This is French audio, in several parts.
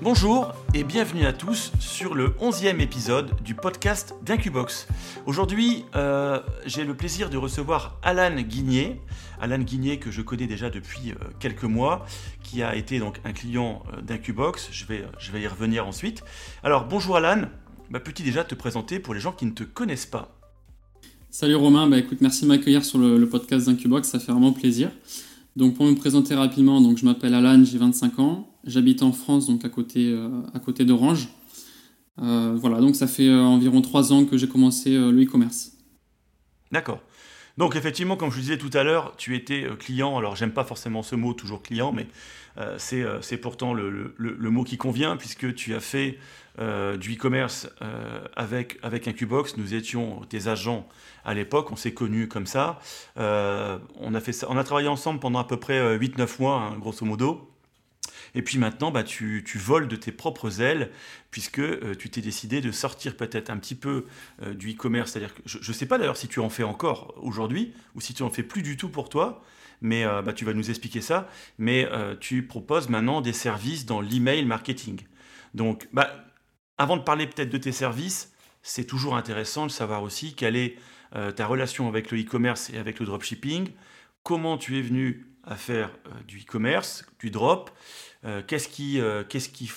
Bonjour et bienvenue à tous sur le 11e épisode du podcast d'Incubox. Aujourd'hui, euh, j'ai le plaisir de recevoir Alan Guigné. Alan Guigné que je connais déjà depuis euh, quelques mois, qui a été donc un client euh, d'Incubox. Je vais, je vais y revenir ensuite. Alors bonjour Alan, bah, peux-tu déjà te présenter pour les gens qui ne te connaissent pas? Salut Romain, bah, écoute, merci de m'accueillir sur le, le podcast d'Incubox, ça fait vraiment plaisir. Donc pour me présenter rapidement, donc je m'appelle Alan, j'ai 25 ans, j'habite en France, donc à côté, euh, côté d'Orange. Euh, voilà, donc ça fait euh, environ 3 ans que j'ai commencé le e-commerce. D'accord. Donc effectivement, comme je vous disais tout à l'heure, tu étais client, alors j'aime pas forcément ce mot, toujours client, mais c'est pourtant le, mot qui convient, puisque tu as fait du e-commerce avec, avec Incubox, nous étions tes agents à l'époque, on s'est connus comme ça. Euh, on, a fait ça. on a travaillé ensemble pendant à peu près 8-9 euh, mois, hein, grosso modo. Et puis maintenant, bah, tu, voles de tes propres ailes, puisque euh, tu t'es décidé de sortir peut-être un petit peu du e-commerce. C'est-à-dire que je ne sais pas d'ailleurs si tu en fais encore aujourd'hui, ou si tu en fais plus du tout pour toi, mais bah, tu vas nous expliquer ça. Mais tu proposes maintenant des services dans l'email marketing. Donc, bah, avant de parler peut-être de tes services, c'est toujours intéressant de savoir aussi quelle est euh, ta relation avec le e-commerce et avec le dropshipping, comment tu es venu à faire euh, du e-commerce, du drop, euh, qu'est-ce qui, qu'est-ce qui,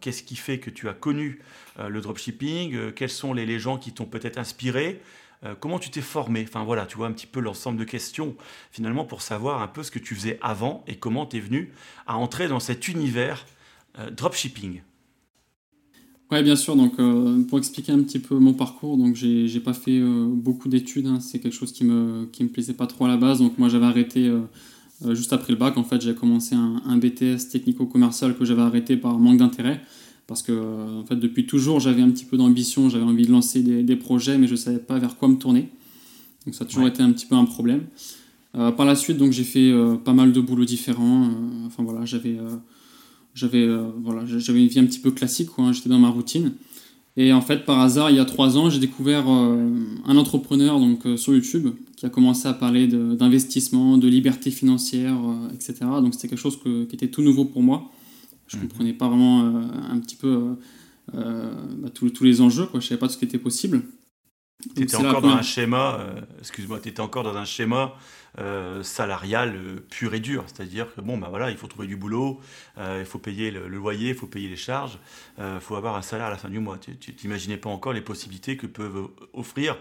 qu'est-ce qui fait que tu as connu le dropshipping, quels sont les, gens qui t'ont peut-être inspiré, comment tu t'es formé, enfin voilà, tu vois un petit peu l'ensemble de questions finalement pour savoir un peu ce que tu faisais avant et comment tu es venu à entrer dans cet univers dropshipping. Ouais, bien sûr. Donc, euh, pour expliquer un petit peu mon parcours, donc j'ai pas fait euh, beaucoup d'études. Hein. c'est quelque chose qui me qui me plaisait pas trop à la base. Donc, moi, j'avais arrêté euh, juste après le bac. En fait, j'ai commencé un, un BTS technico-commercial que j'avais arrêté par manque d'intérêt, parce que en fait, depuis toujours, j'avais un petit peu d'ambition. J'avais envie de lancer des, des, projets, mais je savais pas vers quoi me tourner. Donc, ça a toujours été un petit peu un problème. par la suite, donc j'ai fait pas mal de boulots différents. enfin voilà, j'avais j'avais euh, voilà, une vie un petit peu classique, quoi, hein, j'étais dans ma routine. Et en fait, par hasard, il y a trois ans, j'ai découvert euh, un entrepreneur donc, euh, sur YouTube qui a commencé à parler d'investissement, de, liberté financière, etc. Donc c'était quelque chose qui était tout nouveau pour moi. Je ne mhm. comprenais pas vraiment un petit peu bah, tous, les enjeux, quoi. je ne savais pas ce qui était possible. Tu étais encore dans un schéma, excuse-moi, tu encore dans un schéma euh, salarial euh, pur et dur. C'est-à-dire que bon, bah voilà, il faut trouver du boulot, euh, il faut payer le, loyer, il faut payer les charges, il faut avoir un salaire à la fin du mois. Tu n'imaginais pas encore les possibilités que peuvent offrir,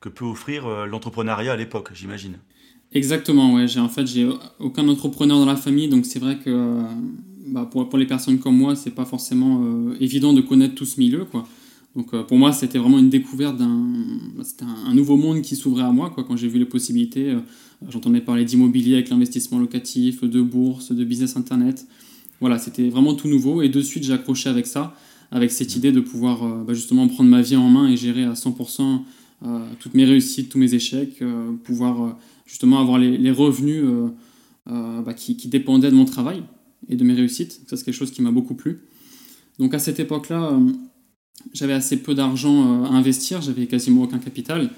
que peut offrir l'entrepreneuriat à l'époque, j'imagine. Exactement, ouais. J'ai en fait j'ai aucun entrepreneur dans la famille, donc c'est vrai que bah, pour, pour, les personnes comme moi, c'est pas forcément évident de connaître tout ce milieu, quoi. Donc pour moi, c'était vraiment une découverte d'un, c'était un, nouveau monde qui s'ouvrait à moi, quoi. Quand j'ai vu les possibilités, J'entendais parler d'immobilier avec l'investissement locatif, de bourse, de business internet. Voilà, c'était vraiment tout nouveau et de suite j'ai accroché avec ça, avec cette idée de pouvoir euh, bah, justement prendre ma vie en main et gérer à 100% euh, toutes mes réussites, tous mes échecs, euh, pouvoir justement avoir les, revenus bah, qui, qui, dépendaient de mon travail et de mes réussites. Ça c'est quelque chose qui m'a beaucoup plu. Donc à cette époque-là, j'avais assez peu d'argent à investir, j'avais quasiment aucun capital.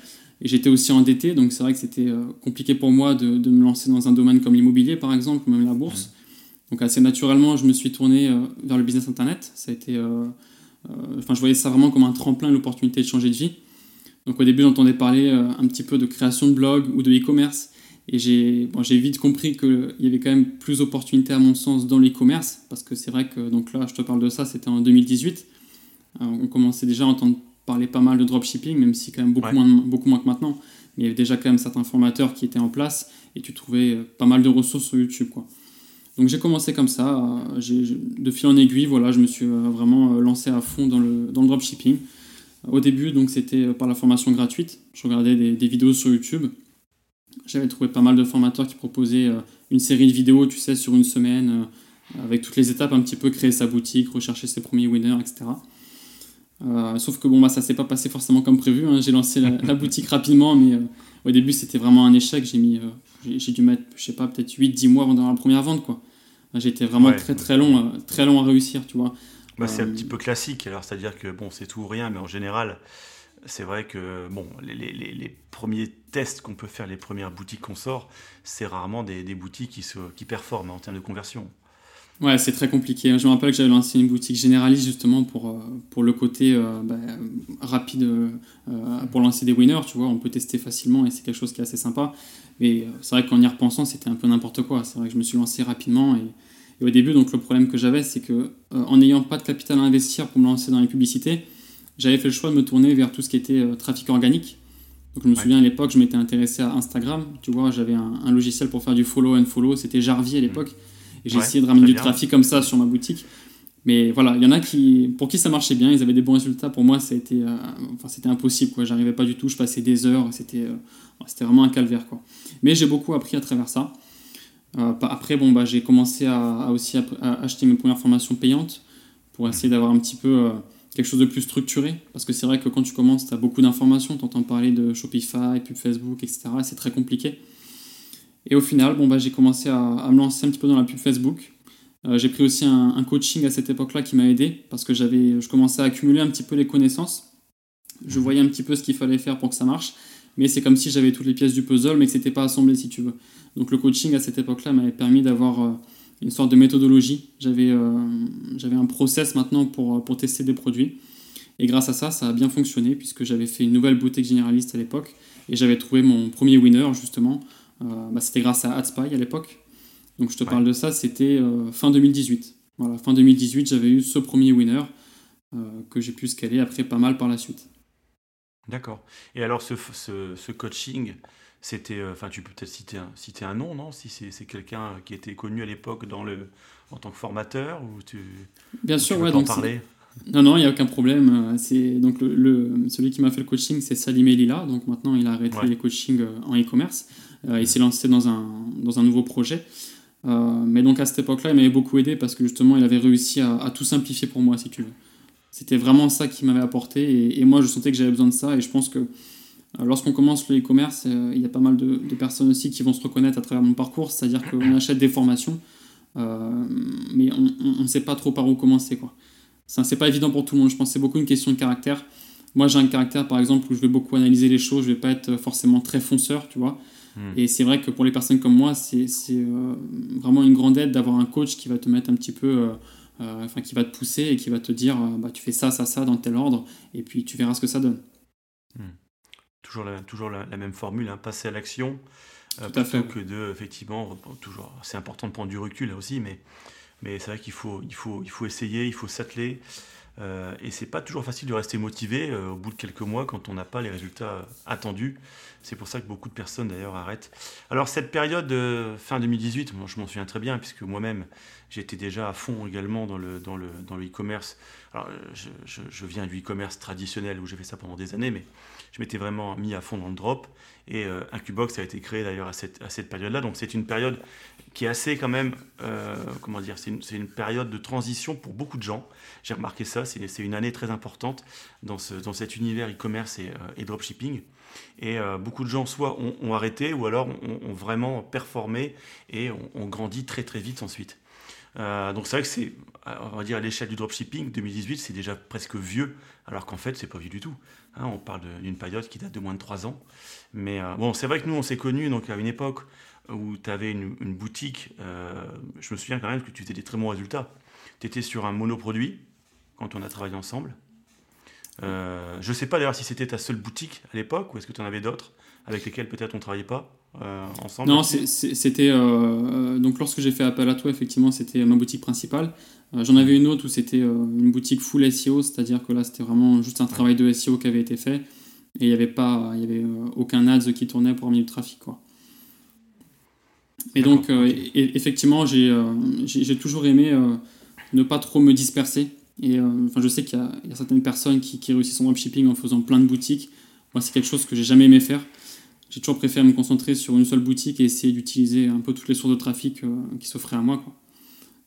Et j'étais aussi endetté, donc c'est vrai que c'était euh, compliqué pour moi de, de, me lancer dans un domaine comme l'immobilier, par exemple, ou même la bourse. Donc assez naturellement, je me suis tourné euh, vers le business internet. Ça a été, euh, enfin, je voyais ça vraiment comme un tremplin, l'opportunité de changer de vie. Donc au début, j'entendais parler un petit peu de création de blog ou de e-commerce. Et j'ai bon, vite compris qu'il y avait quand même plus d'opportunités à mon sens dans l'e-commerce, parce que c'est vrai que donc là, je te parle de ça, c'était en 2018. On commençait déjà à entendre parlait pas mal de dropshipping, même si quand même beaucoup, moins, beaucoup moins que maintenant. Mais il y avait déjà quand même certains formateurs qui étaient en place et tu trouvais euh, pas mal de ressources sur YouTube. Quoi. Donc j'ai commencé comme ça, euh, de fil en aiguille, voilà, je me suis euh, vraiment lancé à fond dans le, dans le dropshipping. Au début, donc c'était par la formation gratuite. Je regardais des, des vidéos sur YouTube. J'avais trouvé pas mal de formateurs qui proposaient une série de vidéos, tu sais, sur une semaine, avec toutes les étapes, un petit peu créer sa boutique, rechercher ses premiers winners, etc. Euh, sauf que bon, bah, ça s'est pas passé forcément comme prévu. Hein. J'ai lancé la, boutique rapidement, mais euh, au début c'était vraiment un échec. J'ai mis, euh, j'ai dû mettre, je sais pas, peut-être 8-10 mois avant la première vente. quoi. J'ai été vraiment très très long, très long à réussir, tu vois. Bah, c'est un petit peu classique, alors c'est-à-dire que bon, c'est tout ou rien, mais en général, c'est vrai que bon, les, premiers tests qu'on peut faire, les premières boutiques qu'on sort, c'est rarement des, boutiques qui, se, qui performent en termes de conversion. Ouais, c'est très compliqué. Je me rappelle que j'avais lancé une boutique généraliste justement pour, euh, pour le côté euh, bah, rapide euh, pour lancer des winners, tu vois. On peut tester facilement et c'est quelque chose qui est assez sympa. Mais c'est vrai qu'en y repensant, c'était un peu n'importe quoi. C'est vrai que je me suis lancé rapidement et, et au début, donc le problème que j'avais, c'est que en n'ayant pas de capital à investir pour me lancer dans les publicités, j'avais fait le choix de me tourner vers tout ce qui était trafic organique. Donc je me souviens à l'époque, je m'étais intéressé à Instagram. Tu vois, j'avais un, logiciel pour faire du follow and follow. C'était Jarvis à l'époque. Et j'ai essayé de ramener du trafic comme ça sur ma boutique. Mais voilà, il y en a qui, pour qui ça marchait bien, ils avaient des bons résultats. Pour moi, ça a été, euh, enfin, c'était impossible. Quoi. J'arrivais pas du tout. Je passais des heures. C'était, euh, c'était vraiment un calvaire. Quoi. Mais j'ai beaucoup appris à travers ça. Euh, après, bon, bah, j'ai commencé à, aussi à, acheter mes premières formations payantes pour essayer d'avoir un petit peu quelque chose de plus structuré. Parce que c'est vrai que quand tu commences, tu as beaucoup d'informations. Tu entends parler de Shopify, pub Facebook, etc. C'est très compliqué. Et au final, bon, bah, j'ai commencé à, me lancer un petit peu dans la pub Facebook. Euh, j'ai pris aussi un, coaching à cette époque-là qui m'a aidé parce que j'avais, je commençais à accumuler un petit peu les connaissances. Je voyais un petit peu ce qu'il fallait faire pour que ça marche, mais c'est comme si j'avais toutes les pièces du puzzle, mais que c'était pas assemblé si tu veux. Donc le coaching à cette époque-là m'avait permis d'avoir euh, une sorte de méthodologie. J'avais, euh, j'avais un process maintenant pour, pour tester des produits. Et grâce à ça, ça a bien fonctionné puisque j'avais fait une nouvelle boutique généraliste à l'époque et j'avais trouvé mon premier winner justement bah, c'était grâce à AdSpy à l'époque. Donc je te parle de ça, c'était euh, fin 2018. Voilà, fin 2018, j'avais eu ce premier winner euh, que j'ai pu scaler après pas mal par la suite. D'accord. Et alors ce, ce, coaching, c'était, enfin tu peux peut-être citer un, citer un nom, non? Si c'est quelqu'un qui était connu à l'époque dans le en tant que formateur ou tu Bien sûr, ouais. Donc parler? Non, non, il n'y a aucun problème. C'est donc le, celui qui m'a fait le coaching, c'est Salim Elila. Donc maintenant, il a arrêté les coachings en e-commerce. Euh, il s'est lancé dans un, dans un nouveau projet. Euh, mais donc à cette époque-là, il m'avait beaucoup aidé parce que justement, il avait réussi à, tout simplifier pour moi, si tu veux. C'était vraiment ça qui m'avait apporté et, moi, je sentais que j'avais besoin de ça et je pense que euh, lorsqu'on commence le e-commerce, il y a pas mal de, personnes aussi qui vont se reconnaître à travers mon parcours, c'est-à-dire qu'on achète des formations, mais on ne sait pas trop par où commencer. quoi. C'est pas évident pour tout le monde, je pense que c'est beaucoup une question de caractère. Moi, j'ai un caractère, par exemple, où je vais beaucoup analyser les choses, je vais pas être forcément très fonceur, tu vois. Hmm. Et c'est vrai que pour les personnes comme moi, c'est euh, vraiment une grande aide d'avoir un coach qui va te mettre un petit peu, euh, euh, enfin qui va te pousser et qui va te dire, bah, tu fais ça, ça, ça dans tel ordre, et puis tu verras ce que ça donne. Hmm. Toujours, la, toujours la, même formule, hein, passer à l'action, plutôt fait. que de, effectivement, toujours, c'est important de prendre du recul là aussi, mais, mais c'est vrai qu'il faut, il faut, il faut essayer, il faut s'atteler. Euh, et c'est pas toujours facile de rester motivé au bout de quelques mois quand on n'a pas les résultats attendus. C'est pour ça que beaucoup de personnes d'ailleurs arrêtent. Alors cette période de fin 2018, moi, je m'en souviens très bien puisque moi-même j'étais déjà à fond également dans le dans le dans le e-commerce. Alors je, je, viens du e-commerce traditionnel où j'ai fait ça pendant des années, mais je m'étais vraiment mis à fond dans le drop. Et euh, Incubox a été créé d'ailleurs à cette, période-là. Donc c'est une période qui est assez quand même, euh, comment dire, c'est une, période de transition pour beaucoup de gens. J'ai remarqué ça, c'est une année très importante dans, ce, dans cet univers e-commerce et, euh, dropshipping. Et euh, beaucoup de gens soit ont, arrêté ou alors ont, vraiment performé et ont, grandi très très vite ensuite. Euh, donc c'est vrai que c'est, on va dire à l'échelle du dropshipping, 2018 c'est déjà presque vieux, alors qu'en fait c'est pas vieux du tout. Hein. on parle d'une période qui date de moins de 3 ans. Mais euh, bon, c'est vrai que nous on s'est connus donc à une époque où tu avais une, boutique, je me souviens quand même que tu faisais des très bons résultats. Tu étais sur un monoproduit quand on a travaillé ensemble. Euh, je ne sais pas d'ailleurs si c'était ta seule boutique à l'époque ou est-ce que tu en avais d'autres avec lesquelles peut-être on travaillait pas euh, ensemble Non, c'était. Euh, donc lorsque j'ai fait appel à toi, effectivement, c'était ma boutique principale. J'en avais une autre où c'était une boutique full SEO, c'est-à-dire que là, c'était vraiment juste un travail de SEO qui avait été fait et il n'y avait, pas, il y avait aucun ads qui tournait pour amener du trafic. Quoi. Et donc, effectivement, j'ai toujours aimé ne pas trop me disperser. Et euh, enfin, je sais qu'il y, a certaines personnes qui, réussissent en dropshipping en faisant plein de boutiques. Moi, c'est quelque chose que j'ai jamais aimé faire. J'ai toujours préféré me concentrer sur une seule boutique et essayer d'utiliser un peu toutes les sources de trafic euh, qui s'offraient à moi. Quoi.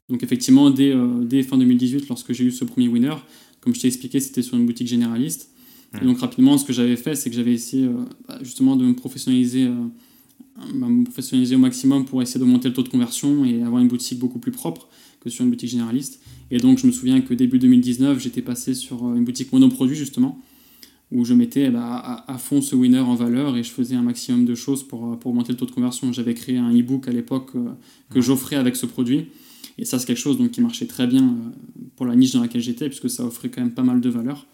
Donc effectivement, dès, euh, dès, fin 2018, lorsque j'ai eu ce premier winner, comme je t'ai expliqué, c'était sur une boutique généraliste. Et donc rapidement, ce que j'avais fait, c'est que j'avais essayé bah, justement de me professionnaliser, bah, me professionnaliser au maximum pour essayer de monter le taux de conversion et avoir une boutique beaucoup plus propre que sur une boutique généraliste. Et donc, je me souviens que début 2019, j'étais passé sur euh, une boutique monoproduit, justement, où je mettais bah, à, fond ce winner en valeur et je faisais un maximum de choses pour, pour augmenter le taux de conversion. J'avais créé un e-book à l'époque que j'offrais avec ce produit. Et ça, c'est quelque chose donc, qui marchait très bien pour la niche dans laquelle j'étais, puisque ça offrait quand même pas mal de valeur.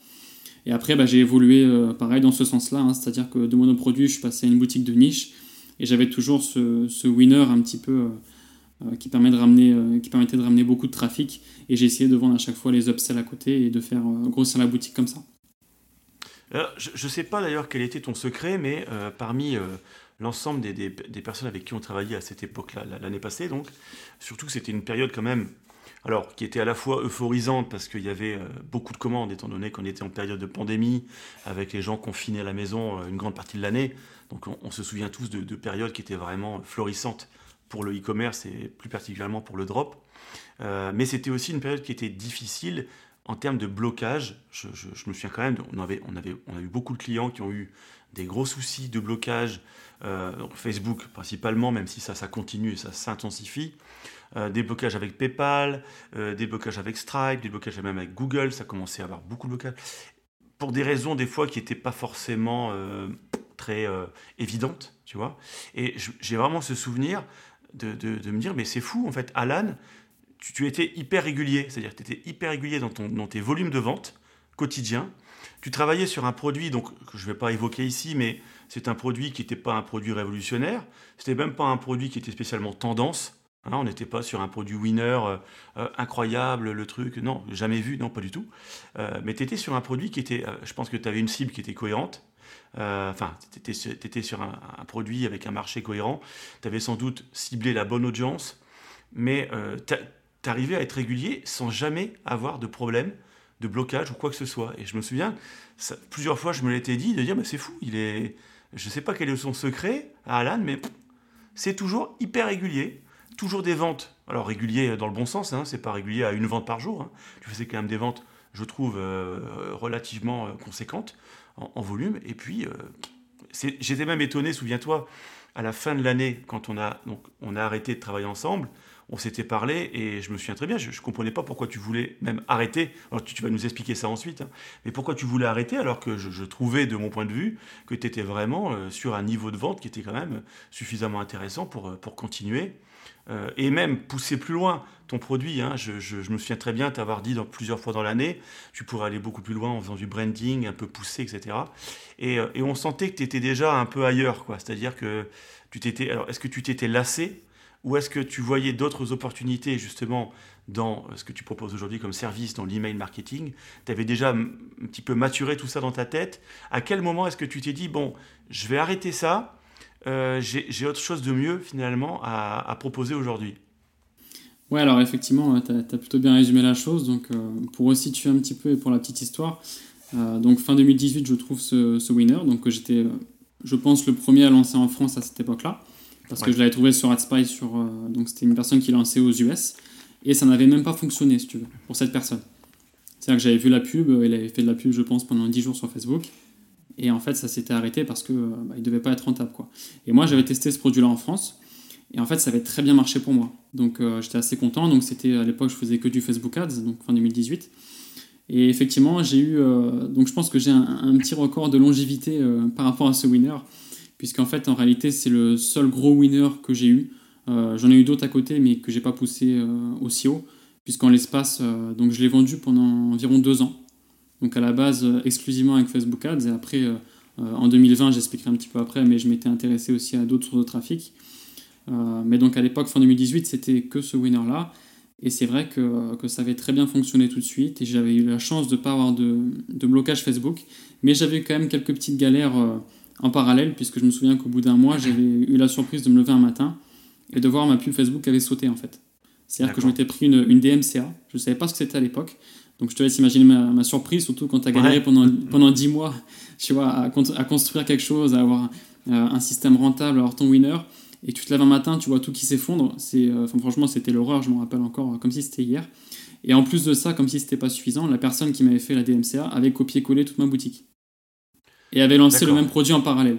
Et après, bah, j'ai évolué pareil dans ce sens-là, hein. c'est-à-dire que de monoproduit, je passé à une boutique de niche et j'avais toujours ce, ce, winner un petit peu euh, qui, permet de ramener, euh, qui permettait de ramener beaucoup de trafic. Et j'ai essayé de vendre à chaque fois les upsells à côté et de faire euh, grossir la boutique comme ça. Je ne sais pas d'ailleurs quel était ton secret, mais parmi l'ensemble des, personnes avec qui on travaillait à cette époque-là, l'année passée, donc, surtout que c'était une période quand même, alors, qui était à la fois euphorisante parce qu'il y avait beaucoup de commandes, étant donné qu'on était en période de pandémie, avec les gens confinés à la maison une grande partie de l'année. Donc, on, se souvient tous de, de, périodes qui étaient vraiment florissantes pour le e-commerce et plus particulièrement pour le drop. Euh, mais c'était aussi une période qui était difficile en termes de blocage. Je, me souviens quand même, on avait, on, avait, on a eu beaucoup de clients qui ont eu des gros soucis de blocage, euh, Facebook principalement, même si ça, ça continue et ça s'intensifie. Euh, des blocages avec PayPal, des blocages avec Stripe, des blocages même avec Google, ça commençait à avoir beaucoup de blocages. Pour des raisons des fois qui n'étaient pas forcément très évidentes, tu vois. Et j'ai vraiment ce souvenir de, me dire, mais c'est fou, en fait, Alan, tu, étais hyper régulier, c'est-à-dire tu étais hyper régulier dans, ton, dans tes volumes de vente quotidiens. Tu travaillais sur un produit, donc que je ne vais pas évoquer ici, mais c'est un produit qui n'était pas un produit révolutionnaire, c'était même pas un produit qui était spécialement tendance. Hein, on n'était pas sur un produit winner euh, euh, incroyable, le truc, non, jamais vu, non, pas du tout. Euh, mais tu étais sur un produit qui était, je pense que tu avais une cible qui était cohérente, enfin, tu étais, sur un, produit avec un marché cohérent, tu avais sans doute ciblé la bonne audience, mais euh, tu arrivais à être régulier sans jamais avoir de problème de blocage ou quoi que ce soit. Et je me souviens, plusieurs fois, je me l'étais dit de dire, mais c'est fou, il est, je sais pas quel est son secret à Alan, mais c'est toujours hyper régulier, toujours des ventes. Alors régulier dans le bon sens, hein, c'est pas régulier à une vente par jour. Hein. Tu faisais quand même des ventes, je trouve, euh, relativement conséquentes en, volume. Et puis, euh, j'étais même étonné, souviens-toi, à la fin de l'année, quand on a, donc, on a arrêté de travailler ensemble, on s'était parlé et je me souviens très bien, je ne comprenais pas pourquoi tu voulais même arrêter. Alors tu, vas nous expliquer ça ensuite, hein. mais pourquoi tu voulais arrêter alors que je, trouvais, de mon point de vue, que tu étais vraiment euh, sur un niveau de vente qui était quand même suffisamment intéressant pour, euh, pour continuer. Euh, et même pousser plus loin ton produit. Hein. je, me souviens très bien t'avoir dit dans, plusieurs fois dans l'année, tu pourrais aller beaucoup plus loin en faisant du branding, un peu poussé, etc. Et, on sentait que tu étais déjà un peu ailleurs, quoi. C'est-à-dire que tu t'étais. Alors, est-ce que tu t'étais lassé ou est-ce que tu voyais d'autres opportunités justement dans ce que tu proposes aujourd'hui comme service, dans l'email marketing? Tu avais déjà un petit peu maturé tout ça dans ta tête. À quel moment est-ce que tu t'es dit, bon, je vais arrêter ça, euh, j'ai autre chose de mieux finalement à, proposer aujourd'hui? Ouais, alors effectivement, tu as, plutôt bien résumé la chose. Donc, euh, pour resituer un petit peu et pour la petite histoire, euh, donc fin 2018, je trouve ce, ce winner, donc j'étais, je pense, le premier à lancer en France à cette époque-là parce que je l'avais trouvé sur AdSpy, sur, euh, donc c'était une personne qui lançait aux US, et ça n'avait même pas fonctionné, si tu veux, pour cette personne. C'est-à-dire que j'avais vu la pub, il avait fait de la pub, je pense, pendant 10 jours sur Facebook, et en fait, ça s'était arrêté parce qu'il euh, bah, ne devait pas être rentable. Quoi. Et moi, j'avais testé ce produit-là en France, et en fait, ça avait très bien marché pour moi. Donc, euh, j'étais assez content. Donc, c'était à l'époque, je faisais que du Facebook Ads, donc fin 2018. Et effectivement, j'ai eu. donc, je pense que j'ai un, un, petit record de longévité par rapport à ce winner puisqu'en fait, en réalité, c'est le seul gros winner que j'ai eu. Euh, j'en ai eu d'autres à côté, mais que j'ai pas poussé euh, aussi haut, puisqu'en l'espace, euh, donc je l'ai vendu pendant environ deux ans. Donc à la base, exclusivement avec Facebook Ads, et après, en 2020, j'expliquerai un petit peu après, mais je m'étais intéressé aussi à d'autres sources de trafic. mais donc à l'époque, fin 2018, c'était que ce winner-là. Et c'est vrai que, que, ça avait très bien fonctionné tout de suite. Et j'avais eu la chance de ne pas avoir de, de, blocage Facebook. Mais j'avais quand même quelques petites galères en parallèle, puisque je me souviens qu'au bout d'un mois, j'avais eu la surprise de me lever un matin et de voir ma pub Facebook avait sauté en fait. C'est-à-dire que je m'étais pris une, une, DMCA, je ne savais pas ce que c'était à l'époque. Donc je te laisse imaginer ma, surprise, surtout quand tu as galéré pendant, pendant 10 mois tu vois, à, à, construire quelque chose, à avoir euh, un système rentable, à avoir ton winner, et tu te lèves un matin, tu vois tout qui s'effondre. C'est, euh, franchement, c'était l'horreur, je m'en rappelle encore comme si c'était hier. Et en plus de ça, comme si c'était pas suffisant, la personne qui m'avait fait la DMCA avait copié-collé toute ma boutique et avait lancé le même produit en parallèle.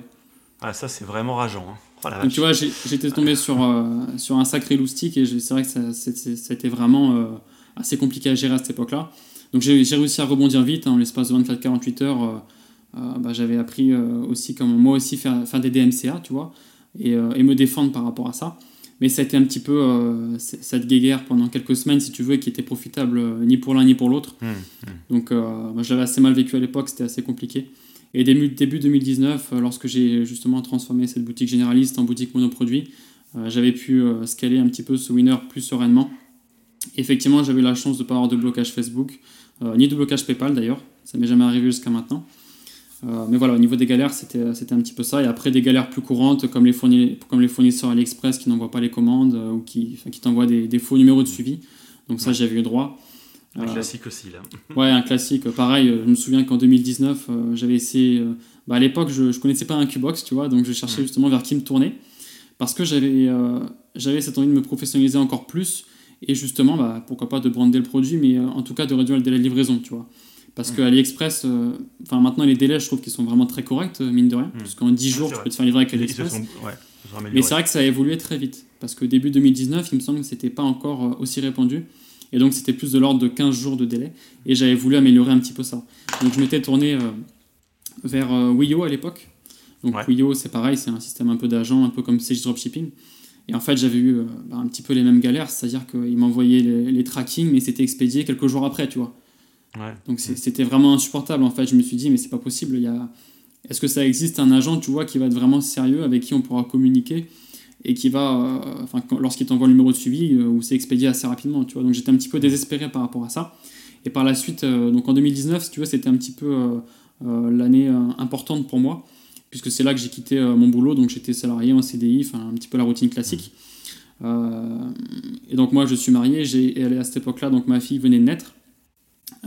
Ah, ça, c'est vraiment rageant. Hein. Oh Donc, tu vois, j'étais tombé sur, euh, sur un sacré loustic et c'est vrai que ça, c'était vraiment euh, assez compliqué à gérer à cette époque-là. Donc, j'ai réussi à rebondir vite, hein, en l'espace de 24-48 heures. bah, j'avais appris aussi comment moi aussi faire, faire des DMCA, tu vois, et, et, me défendre par rapport à ça. Mais ça a été un petit peu cette guéguerre pendant quelques semaines, si tu veux, qui était profitable ni pour l'un ni pour l'autre. Mmh, mmh. Donc, moi, je l'avais assez mal vécu à l'époque, c'était assez compliqué. Et début, début 2019, lorsque j'ai justement transformé cette boutique généraliste en boutique monoproduit, j'avais pu scaler un petit peu ce winner plus sereinement effectivement, j'avais la chance de ne pas avoir de blocage Facebook, euh, ni de blocage PayPal d'ailleurs. Ça m'est jamais arrivé jusqu'à maintenant. Euh, mais voilà, au niveau des galères, c'était un petit peu ça. Et après, des galères plus courantes, comme les, comme les fournisseurs AliExpress qui n'envoient pas les commandes euh, ou qui, qui t'envoient des, faux numéros de suivi. Donc ça, j'avais eu droit. Un classique aussi, là. ouais, un classique. Pareil, je me souviens qu'en 2019, j'avais essayé... Bah, à l'époque, je ne connaissais pas un Qbox, tu vois, donc je cherchais justement vers qui me tourner. Parce que j'avais j'avais cette envie de me professionnaliser encore plus et justement, bah, pourquoi pas de brander le produit, mais euh, en tout cas de réduire le délai de livraison, tu vois. Parce que AliExpress, euh, enfin maintenant les délais, je trouve qu'ils sont vraiment très corrects, euh, mine de rien. Parce qu'en 10 jours, tu peux te faire livrer avec AliExpress. mais c'est vrai que ça a évolué très vite. Parce que début 2019, il me semble que c'était pas encore aussi répandu. Et donc c'était plus de l'ordre de 15 jours de délai. Et j'avais voulu améliorer un petit peu ça. Donc je m'étais tourné vers Wio à l'époque. Donc Wio, c'est pareil, c'est un système un peu d'agent, un peu comme Sage Dropshipping. Et en fait, j'avais eu euh, bah, un petit peu les mêmes galères, c'est-à-dire qu'ils m'envoyaient les, les tracking, mais c'était expédié quelques jours après, tu vois. Donc c'était vraiment insupportable. En fait, je me suis dit, mais c'est pas possible. Il y a... Est-ce que ça existe un agent, tu vois, qui va être vraiment sérieux, avec qui on pourra communiquer et qui va, euh, enfin, lorsqu'il t'envoie le numéro de suivi, euh, où c'est expédié assez rapidement, tu vois. Donc j'étais un petit peu désespéré par rapport à ça. Et par la suite, donc en 2019, si tu vois, c'était un petit peu l'année importante pour moi puisque c'est là que j'ai quitté euh, mon boulot, donc j'étais salarié en CDI, enfin un petit peu la routine classique. Euh, et donc moi je suis marié, j'ai, et à cette époque-là, donc ma fille venait de naître.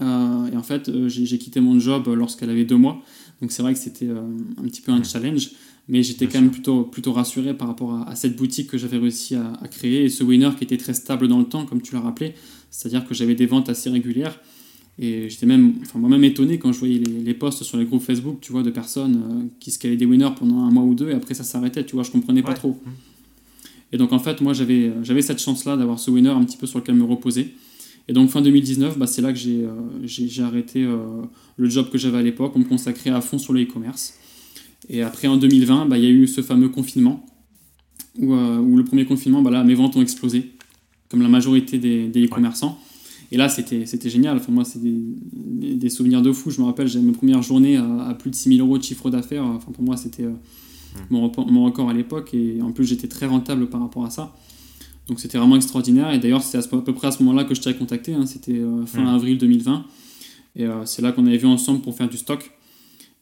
Euh, et en fait, j'ai, quitté mon job lorsqu'elle avait deux mois. Donc c'est vrai que c'était un petit peu un challenge, mais j'étais quand même plutôt, plutôt rassuré par rapport à, cette boutique que j'avais réussi à, à, créer et ce winner qui était très stable dans le temps, comme tu l'as rappelé. C'est-à-dire que j'avais des ventes assez régulières. Et j'étais même, enfin, moi-même étonné quand je voyais les, posts sur les groupes Facebook, tu vois, de personnes euh, qui scalaient des winners pendant un mois ou deux et après ça s'arrêtait, tu vois, je comprenais pas trop. Mmh. Et donc en fait, moi j'avais, euh, j'avais cette chance-là d'avoir ce winner un petit peu sur lequel me reposer. Et donc fin 2019, bah, c'est là que j'ai, euh, j'ai, arrêté le job que j'avais à l'époque, on me consacrait à fond sur le e-commerce. Et après en 2020, bah, il y a eu ce fameux confinement, où, où le premier confinement, bah, là, mes ventes ont explosé, comme la majorité des, des e-commerçants. Et là, c'était génial. Enfin, moi, c'est des, des, souvenirs de fou. Je me rappelle, j'avais mes premières journées à, plus de 6000 euros de chiffre d'affaires. Enfin, pour moi, c'était euh, mmh. mon, mon, record à l'époque. Et en plus, j'étais très rentable par rapport à ça. Donc, c'était vraiment extraordinaire. Et d'ailleurs, c'est à, peu près à ce moment-là que je t'ai contacté. Hein. C'était euh, fin mmh. avril 2020. Et euh, c'est là qu'on avait vu ensemble pour faire du stock.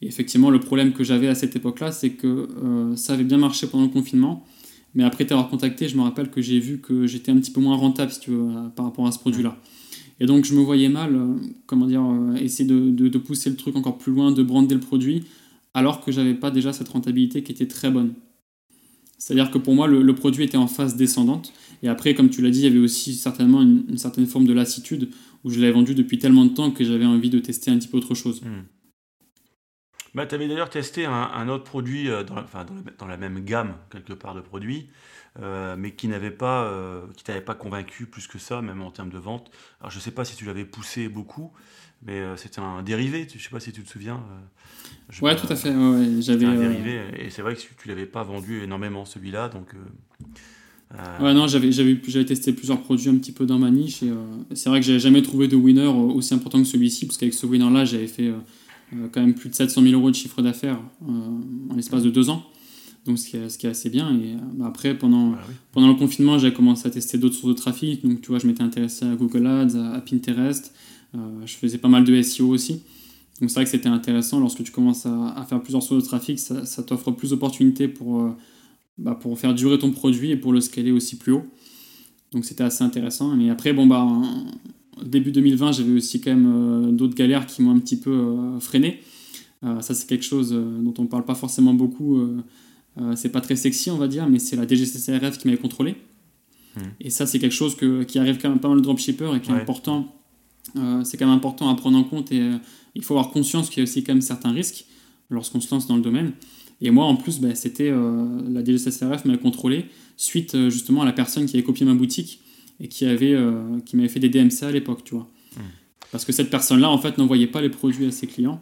Et effectivement, le problème que j'avais à cette époque-là, c'est que ça avait bien marché pendant le confinement. Mais après t'avoir contacté, je me rappelle que j'ai vu que j'étais un petit peu moins rentable, si tu veux, par rapport à ce produit-là. Mmh. Et donc je me voyais mal, euh, comment dire, euh, essayer de, pousser le truc encore plus loin, de brander le produit, alors que j'avais pas déjà cette rentabilité qui était très bonne. C'est-à-dire que pour moi, le, produit était en phase descendante. Et après, comme tu l'as dit, il y avait aussi certainement une, certaine forme de lassitude où je l'avais vendu depuis tellement de temps que j'avais envie de tester un petit peu autre chose. Hmm. Bah, tu avais d'ailleurs testé un, autre produit euh, dans, enfin, dans, la, même gamme, quelque part, de produits, euh, mais qui n'avait pas, euh, qui t'avait pas convaincu plus que ça, même en termes de vente. Alors je sais pas si tu l'avais poussé beaucoup, mais euh, c'était un dérivé. Je sais pas si tu te souviens. ouais, tout à fait. j'avais un dérivé, et c'est vrai que tu l'avais pas vendu énormément celui-là, donc. Ouais, non, j'avais, j'avais, j'avais testé plusieurs produits un petit peu dans ma niche, et c'est vrai que j'avais jamais trouvé de winner aussi important que celui-ci, parce qu'avec ce winner-là, j'avais fait quand même plus de 700 000 euros de chiffre d'affaires en l'espace de deux ans donc ce qui, est, ce qui est assez bien. Et bah, après, pendant, bah pendant le confinement, j'ai commencé à tester d'autres sources de trafic. Donc tu vois, je m'étais intéressé à Google Ads, à, Pinterest. Euh, je faisais pas mal de SEO aussi. Donc c'est vrai que c'était intéressant. Lorsque tu commences à, faire plusieurs sources de trafic, ça, ça t'offre plus d'opportunités pour, euh, bah, pour faire durer ton produit et pour le scaler aussi plus haut. Donc c'était assez intéressant. Mais après, bon, bah, début 2020, j'avais aussi quand même euh, d'autres galères qui m'ont un petit peu freiné. ça, c'est quelque chose dont on ne parle pas forcément beaucoup euh, c'est pas très sexy, on va dire, mais c'est la DGCCRF qui m'avait contrôlé. Hmm. Et ça, c'est quelque chose que, qui arrive quand même pas mal de dropshippers et qui est important. Euh, c'est quand même important à prendre en compte et euh, il faut avoir conscience qu'il y a aussi quand même certains risques lorsqu'on se lance dans le domaine. Et moi, en plus, bah, c'était la DGCCRF m'avait contrôlé suite justement à la personne qui avait copié ma boutique et qui avait qui m'avait fait des DMCA à l'époque, tu vois. Hmm. Parce que cette personne-là, en fait, n'envoyait pas les produits à ses clients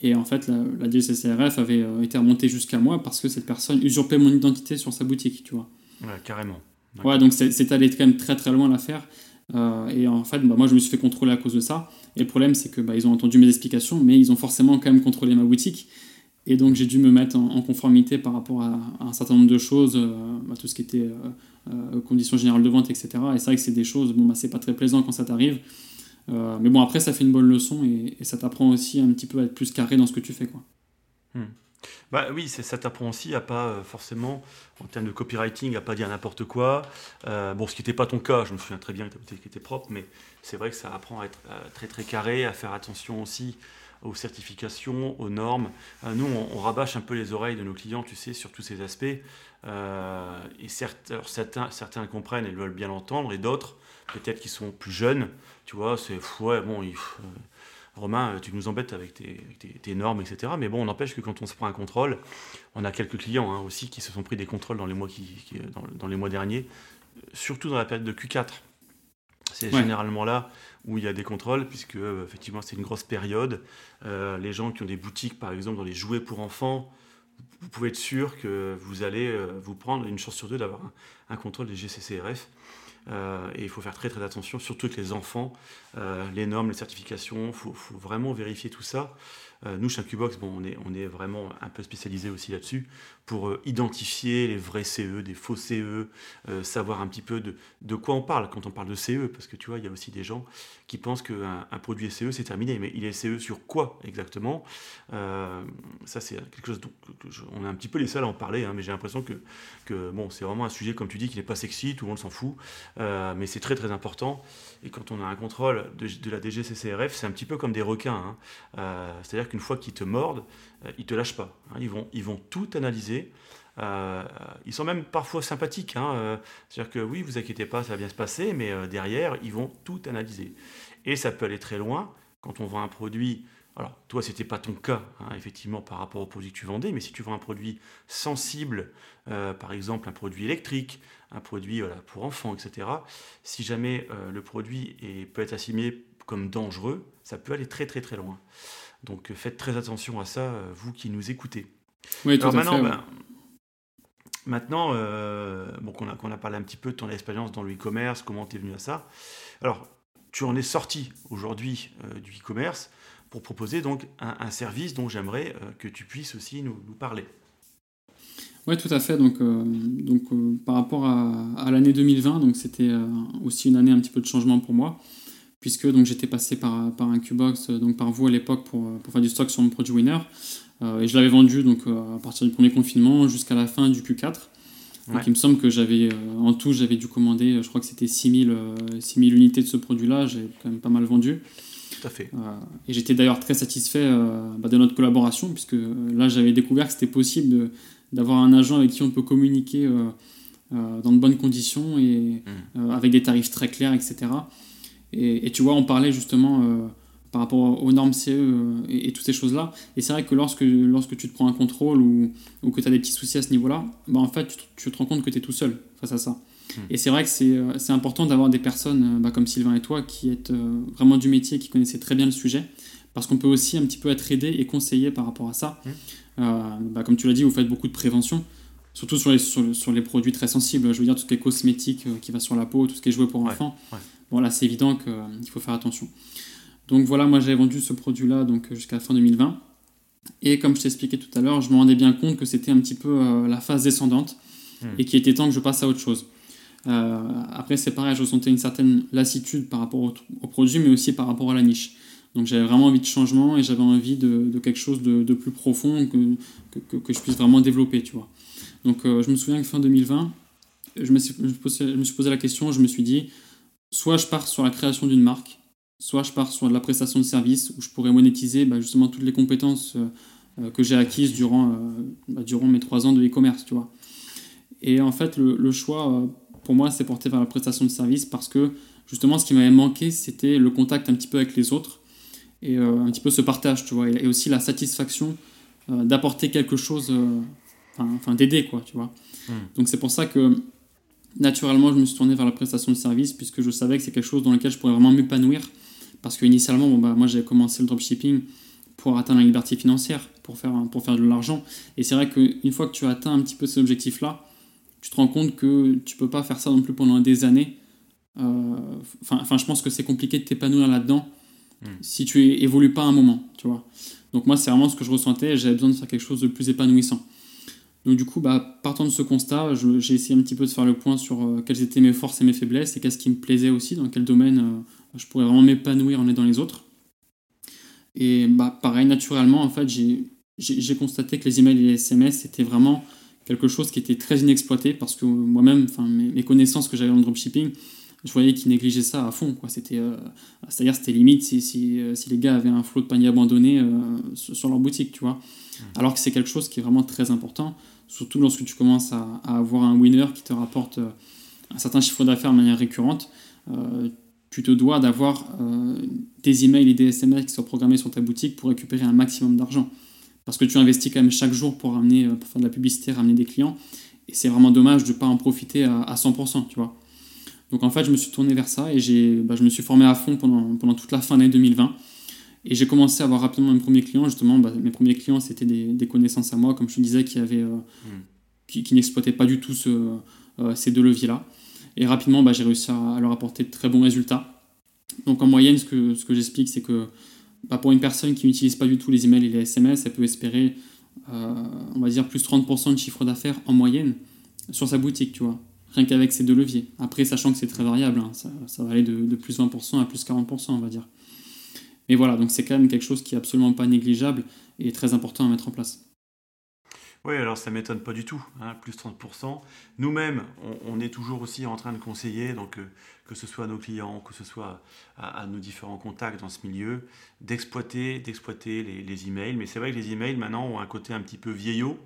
Et en fait, la, la avait été remontée jusqu'à moi parce que cette personne usurpait mon identité sur sa boutique, tu vois. Ouais, carrément. Ouais, donc c'est allé quand même très très loin l'affaire. Euh, et en fait, bah, moi je me suis fait contrôler à cause de ça. Et le problème, c'est que bah, ils ont entendu mes explications, mais ils ont forcément quand même contrôlé ma boutique. Et donc j'ai dû me mettre en, conformité par rapport à, un certain nombre de choses, euh, bah, tout ce qui était euh, conditions générales de vente, etc. Et c'est vrai que c'est des choses, bon, bah, c'est pas très plaisant quand ça t'arrive. mais bon, après, ça fait une bonne leçon et, ça t'apprend aussi un petit peu à être plus carré dans ce que tu fais. Quoi. Hmm. Bah oui, ça t'apprend aussi à pas euh, forcément, en termes de copywriting, à pas dire n'importe quoi. Euh, bon, ce qui n'était pas ton cas, je me souviens très bien que tu était propre, mais c'est vrai que ça apprend à être euh, très très carré, à faire attention aussi aux certifications, aux normes. nous, on, rabâche un peu les oreilles de nos clients, tu sais, sur tous ces aspects. et certes, certains, certains comprennent et veulent bien l'entendre, et d'autres, peut-être qui sont plus jeunes, tu vois, c'est ouais, bon, il, Romain, tu nous embêtes avec tes, normes, etc. Mais bon, on n'empêche que quand on se prend un contrôle, on a quelques clients hein, aussi qui se sont pris des contrôles dans les mois, qui, dans, les mois derniers, surtout dans la période de Q4. C'est généralement là où il y a des contrôles, puisque euh, effectivement c'est une grosse période. Euh, les gens qui ont des boutiques, par exemple, dans les jouets pour enfants, vous pouvez être sûr que vous allez euh, vous prendre une chance sur deux d'avoir un, contrôle des GCCRF. Et il faut faire très très attention, surtout avec les enfants, les normes, les certifications, il faut, vraiment vérifier tout ça. Euh, nous, chez Incubox, bon, on, est, vraiment un peu spécialisé aussi là-dessus pour euh, identifier les vrais CE, des faux CE, euh, savoir un petit peu de, quoi on parle quand on parle de CE, parce que tu vois, il y a aussi des gens qui pensent qu'un un produit CE, c'est terminé, mais il est CE sur quoi exactement? Ça, c'est quelque chose dont on est un petit peu les seuls à en parler, hein, mais j'ai l'impression que, que bon, c'est vraiment un sujet, comme tu dis, qui n'est pas sexy, tout le monde s'en fout, mais c'est très très important. Et quand on a un contrôle de, de la DGCCRF, c'est un petit peu comme des requins. Hein. C'est-à-dire qu'une fois qu'ils te mordent, euh, ils te lâchent pas. Hein. ils, vont, ils vont tout analyser. Euh, ils sont même parfois sympathiques. Hein, euh, c'est-à-dire que oui, vous inquiétez pas, ça va bien se passer, mais derrière, ils vont tout analyser. Et ça peut aller très loin quand on vend un produit. Alors, toi, ce n'était pas ton cas, hein, effectivement, par rapport au produit que tu vendais, mais si tu vends un produit sensible, par exemple un produit électrique, un produit pour enfants, etc., si jamais le produit peut être assimilé comme dangereux, ça peut aller très très très loin. Donc euh, faites très attention à ça, euh, vous qui nous écoutez. Oui, tout maintenant, fait, ben, maintenant euh, bon, qu'on a, qu'on a parlé un petit peu de ton expérience dans le e-commerce, comment tu es venu à ça. Alors, tu en es sorti aujourd'hui du e-commerce pour proposer donc un, service dont j'aimerais que tu puisses aussi nous, parler. Oui, tout à fait. Donc, donc par rapport à, à l'année 2020, donc c'était aussi une année un petit peu de changement pour moi puisque donc j'étais passé par, par un Qbox, euh, donc par vous à l'époque pour, euh, pour, faire du stock sur mon produit Winner. Euh, et je l'avais vendu donc à partir du premier confinement jusqu'à la fin du Q4. Donc il me semble que j'avais en tout j'avais dû commander, je crois que c'était 6000 6000 unités de ce produit-là, j'ai quand même pas mal vendu. Tout à fait. et j'étais d'ailleurs très satisfait bah, de notre collaboration puisque là j'avais découvert que c'était possible d'avoir un agent avec qui on peut communiquer dans de bonnes conditions et mmh. avec des tarifs très clairs, etc. Et, tu vois, on parlait justement euh, par rapport aux normes CE euh, et, toutes ces choses-là. Et c'est vrai que lorsque, lorsque tu te prends un contrôle ou, ou que tu as des petits soucis à ce niveau-là, bah en fait, tu, te rends compte que tu es tout seul face à ça. Hmm. Et c'est vrai que c'est, c'est important d'avoir des personnes bah, comme Sylvain et toi qui êtes euh, vraiment du métier, qui connaissaient très bien le sujet, parce qu'on peut aussi un petit peu être aidé et conseillé par rapport à ça. Hmm. bah, comme tu l'as dit, vous faites beaucoup de prévention. Surtout sur les, sur, les produits très sensibles, je veux dire tout ce qui est cosmétique qui va sur la peau, tout ce qui est joué pour enfants. Bon, là, c'est évident qu'il euh, faut faire attention. Donc voilà, moi j'avais vendu ce produit-là donc jusqu'à la fin 2020. Et comme je t'expliquais tout à l'heure, je me rendais bien compte que c'était un petit peu euh, la phase descendante hmm. et qu'il était temps que je passe à autre chose. Euh, après, c'est pareil, je ressentais une certaine lassitude par rapport au, produit, mais aussi par rapport à la niche. Donc j'avais vraiment envie de changement et j'avais envie de, quelque chose de, plus profond que, que, je puisse vraiment développer, tu vois. Donc je me souviens que fin 2020, je me, suis, je me suis posé la question, je me suis dit, soit je pars sur la création d'une marque, soit je pars sur de la prestation de service où je pourrais monétiser bah, justement toutes les compétences euh, euh, que j'ai acquises durant, euh, bah, durant mes trois ans de e-commerce, tu vois. Et en fait, le, choix, pour moi, c'est porté vers la prestation de service parce que justement, ce qui m'avait manqué, c'était le contact un petit peu avec les autres et un petit peu ce partage, tu vois, et, aussi la satisfaction d'apporter quelque chose, enfin, d'aider, quoi, tu vois. Hmm. Donc c'est pour ça que naturellement, je me suis tourné vers la prestation de service puisque je savais que c'est quelque chose dans lequel je pourrais vraiment m'épanouir. Parce que initialement, bon, bah, moi j'avais commencé le dropshipping pour atteindre la liberté financière, pour faire, pour faire de l'argent. Et c'est vrai qu'une fois que tu as atteint un petit peu ces objectifs-là, tu te rends compte que tu peux pas faire ça non plus pendant des années. Euh, enfin, je pense que c'est compliqué de t'épanouir là-dedans hmm. si tu évolues pas un moment, tu vois. Donc moi, c'est vraiment ce que je ressentais. J'avais besoin de faire quelque chose de plus épanouissant. Donc du coup, bah, partant de ce constat, j'ai essayé un petit peu de faire le point sur euh, quelles étaient mes forces et mes faiblesses et qu'est-ce qui me plaisait aussi, dans quel domaine euh, je pourrais vraiment m'épanouir en aidant les autres. Et bah, pareil, naturellement, en fait, j'ai constaté que les emails et les SMS, c'était vraiment quelque chose qui était très inexploité parce que moi-même, mes, mes connaissances que j'avais en dropshipping, je voyais qu'ils négligeaient ça à fond. Quoi. C'était, euh, c'est-à-dire c'était limite si, si, si, les gars avaient un flot de paniers abandonnés sur leur boutique, tu vois. Mmh. Alors que c'est quelque chose qui est vraiment très important surtout lorsque tu commences à, avoir un winner qui te rapporte euh, un certain chiffre d'affaires de manière récurrente, euh, tu te dois d'avoir euh, des emails et des SMS qui soient programmés sur ta boutique pour récupérer un maximum d'argent. Parce que tu investis quand même chaque jour pour, ramener, pour faire de la publicité, ramener des clients. Et c'est vraiment dommage de ne pas en profiter à, 100%, tu vois. Donc en fait, je me suis tourné vers ça et bah, je me suis formé à fond pendant, pendant toute la fin d'année 2020. Et j'ai commencé à avoir rapidement mes premiers clients. Justement, bah, mes premiers clients, c'était des, connaissances à moi, comme je te disais, qui, avaient, euh, qui, n'exploitaient pas du tout ce, euh, ces deux leviers-là. Et rapidement, bah, j'ai réussi à, leur apporter de très bons résultats. Donc en moyenne, ce que, ce que j'explique, c'est que bah, pour une personne qui n'utilise pas du tout les emails et les SMS, elle peut espérer, euh, on va dire, plus 30% de chiffre d'affaires en moyenne sur sa boutique, tu vois. Rien qu'avec ces deux leviers. Après, sachant que c'est très variable, hein, ça, ça, va aller de, de plus 20% à plus 40%, on va dire. Mais voilà, donc c'est quand même quelque chose qui est absolument pas négligeable et très important à mettre en place. Oui, alors ça m'étonne pas du tout, hein, plus 30%. Nous-mêmes, on, est toujours aussi en train de conseiller, donc euh, que ce soit à nos clients, que ce soit à, nos différents contacts dans ce milieu, d'exploiter, d'exploiter les, emails. Mais c'est vrai que les emails maintenant ont un côté un petit peu vieillot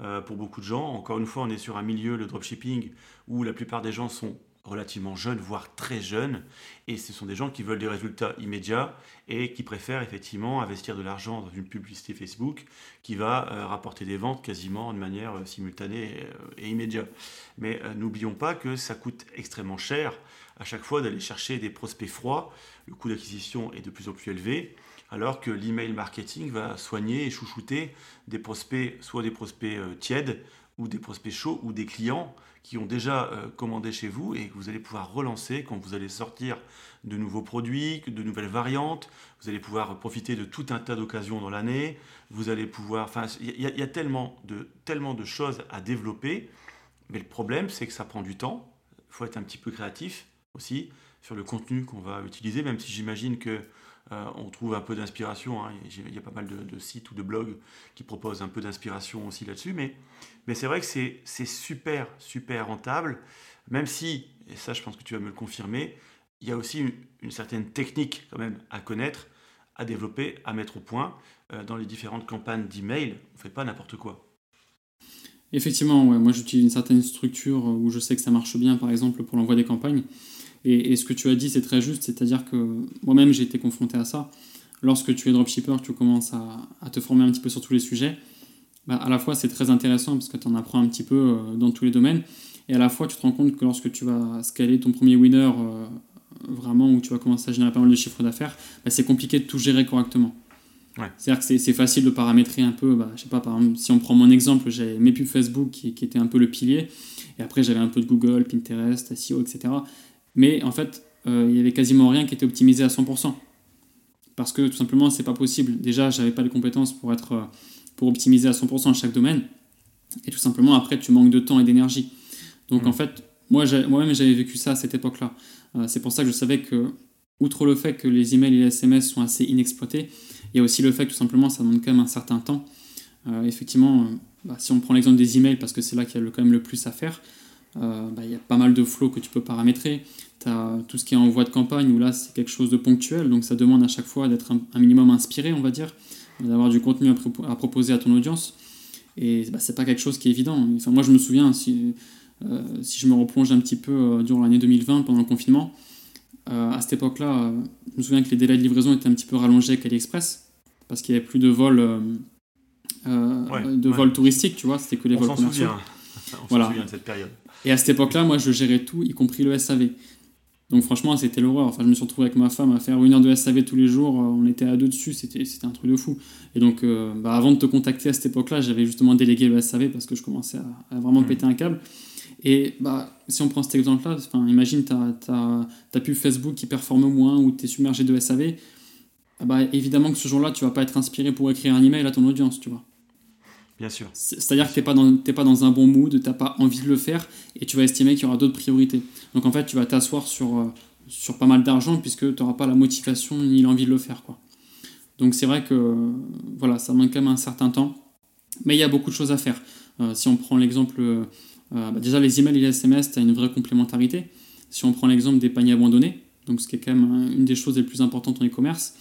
euh, pour beaucoup de gens. Encore une fois, on est sur un milieu, le dropshipping, où la plupart des gens sont relativement jeunes, voire très jeunes, et ce sont des gens qui veulent des résultats immédiats et qui préfèrent effectivement investir de l'argent dans une publicité Facebook qui va euh, rapporter des ventes quasiment de manière euh, simultanée euh, et immédiate. Mais n'oublions pas que ça coûte extrêmement cher à chaque fois d'aller chercher des prospects froids, le coût d'acquisition est de plus en plus élevé, alors que l'email marketing va soigner et chouchouter des prospects, soit des prospects tièdes, ou des prospects chauds, ou des clients qui ont déjà euh, commandé chez vous et que vous allez pouvoir relancer quand vous allez sortir de nouveaux produits, de nouvelles variantes. Vous allez pouvoir profiter de tout un tas d'occasions dans l'année. Vous allez pouvoir. Enfin, il y, a tellement de, tellement de choses à développer. Mais le problème, c'est que ça prend du temps. Il faut être un petit peu créatif aussi sur le contenu qu'on va utiliser, même si j'imagine que euh, on trouve un peu d'inspiration. Hein. Il y a pas mal de, sites ou de blogs qui proposent un peu d'inspiration aussi là-dessus. Mais, mais c'est vrai que c'est super, super rentable. Même si, et ça je pense que tu vas me le confirmer, il y a aussi une, certaine technique quand même à connaître, à développer, à mettre au point euh, dans les différentes campagnes d'email. On ne fait pas n'importe quoi. Effectivement, moi j'utilise une certaine structure où je sais que ça marche bien, par exemple pour l'envoi des campagnes. Et, ce que tu as dit, c'est très juste, c'est-à-dire que moi-même, j'ai été confronté à ça. Lorsque tu es dropshipper, tu commences à, te former un petit peu sur tous les sujets. Bah, à la fois, c'est très intéressant parce que tu en apprends un petit peu euh, dans tous les domaines. Et à la fois, tu te rends compte que lorsque tu vas scaler ton premier winner, euh, vraiment, où tu vas commencer à générer pas mal de chiffres d'affaires, bah, c'est compliqué de tout gérer correctement. C'est-à-dire que c'est facile de paramétrer un peu, bah, je sais pas, par exemple, si on prend mon exemple, j'avais mes pubs Facebook qui, qui étaient un peu le pilier, et après j'avais un peu de Google, Pinterest, SEO, etc mais en fait, euh, il y avait quasiment rien qui était optimisé à 100%. Parce que tout simplement, c'est pas possible. Déjà, j'avais pas les compétences pour, être, euh, pour optimiser à 100% chaque domaine. Et tout simplement, après, tu manques de temps et d'énergie. Donc mmh. en fait, moi, moi-même, j'avais vécu ça à cette époque-là. Euh, c'est pour ça que je savais que, outre le fait que les emails et les SMS sont assez inexploités, il y a aussi le fait que tout simplement, ça demande quand même un certain temps. effectivement, bah, si on prend l'exemple des emails, parce que c'est là qu'il y a quand même le plus à faire, euh, bah, il y a pas mal de flows que tu peux paramétrer. Tu as tout ce qui est en voie de campagne où là c'est quelque chose de ponctuel, donc ça demande à chaque fois d'être un, minimum inspiré, on va dire, d'avoir du contenu à, proposer à ton audience. Et bah, c'est pas quelque chose qui est évident. Enfin, moi je me souviens, si, euh, si je me replonge un petit peu euh, durant l'année 2020, pendant le confinement, à cette époque-là, je me souviens que les délais de livraison étaient un petit peu rallongés avec AliExpress, parce qu'il n'y avait plus de vols, de vols touristiques, tu vois, c'était que les vols commerciaux. On voilà. souvient de cette période. Et à cette époque-là, moi, je gérais tout, y compris le SAV. Donc franchement, c'était l'horreur. Enfin, je me suis retrouvé avec ma femme à faire une heure de SAV tous les jours. On était à deux dessus, c'était un truc de fou. Et donc, bah, avant de te contacter à cette époque-là, j'avais justement délégué le SAV parce que je commençais à, vraiment mmh. péter un câble. Et bah, si on prend cet exemple-là, imagine tu as, ta pub Facebook qui performe moins ou tu es submergé de SAV. Ah bah, évidemment que ce jour-là, tu vas pas être inspiré pour écrire un email à ton audience, tu vois. Bien sûr. C'est-à-dire que tu n'es pas, dans, pas dans un bon mood, tu n'as pas envie de le faire et tu vas estimer qu'il y aura d'autres priorités. Donc en fait, tu vas t'asseoir sur, euh, sur pas mal d'argent puisque tu n'auras pas la motivation ni l'envie de le faire. Quoi. Donc c'est vrai que voilà, ça manque quand même un certain temps. Mais il y a beaucoup de choses à faire. Euh, si on prend l'exemple, euh, bah déjà les emails et les SMS, tu as une vraie complémentarité. Si on prend l'exemple des paniers abandonnés, donc ce qui est quand même une des choses les plus importantes en e-commerce,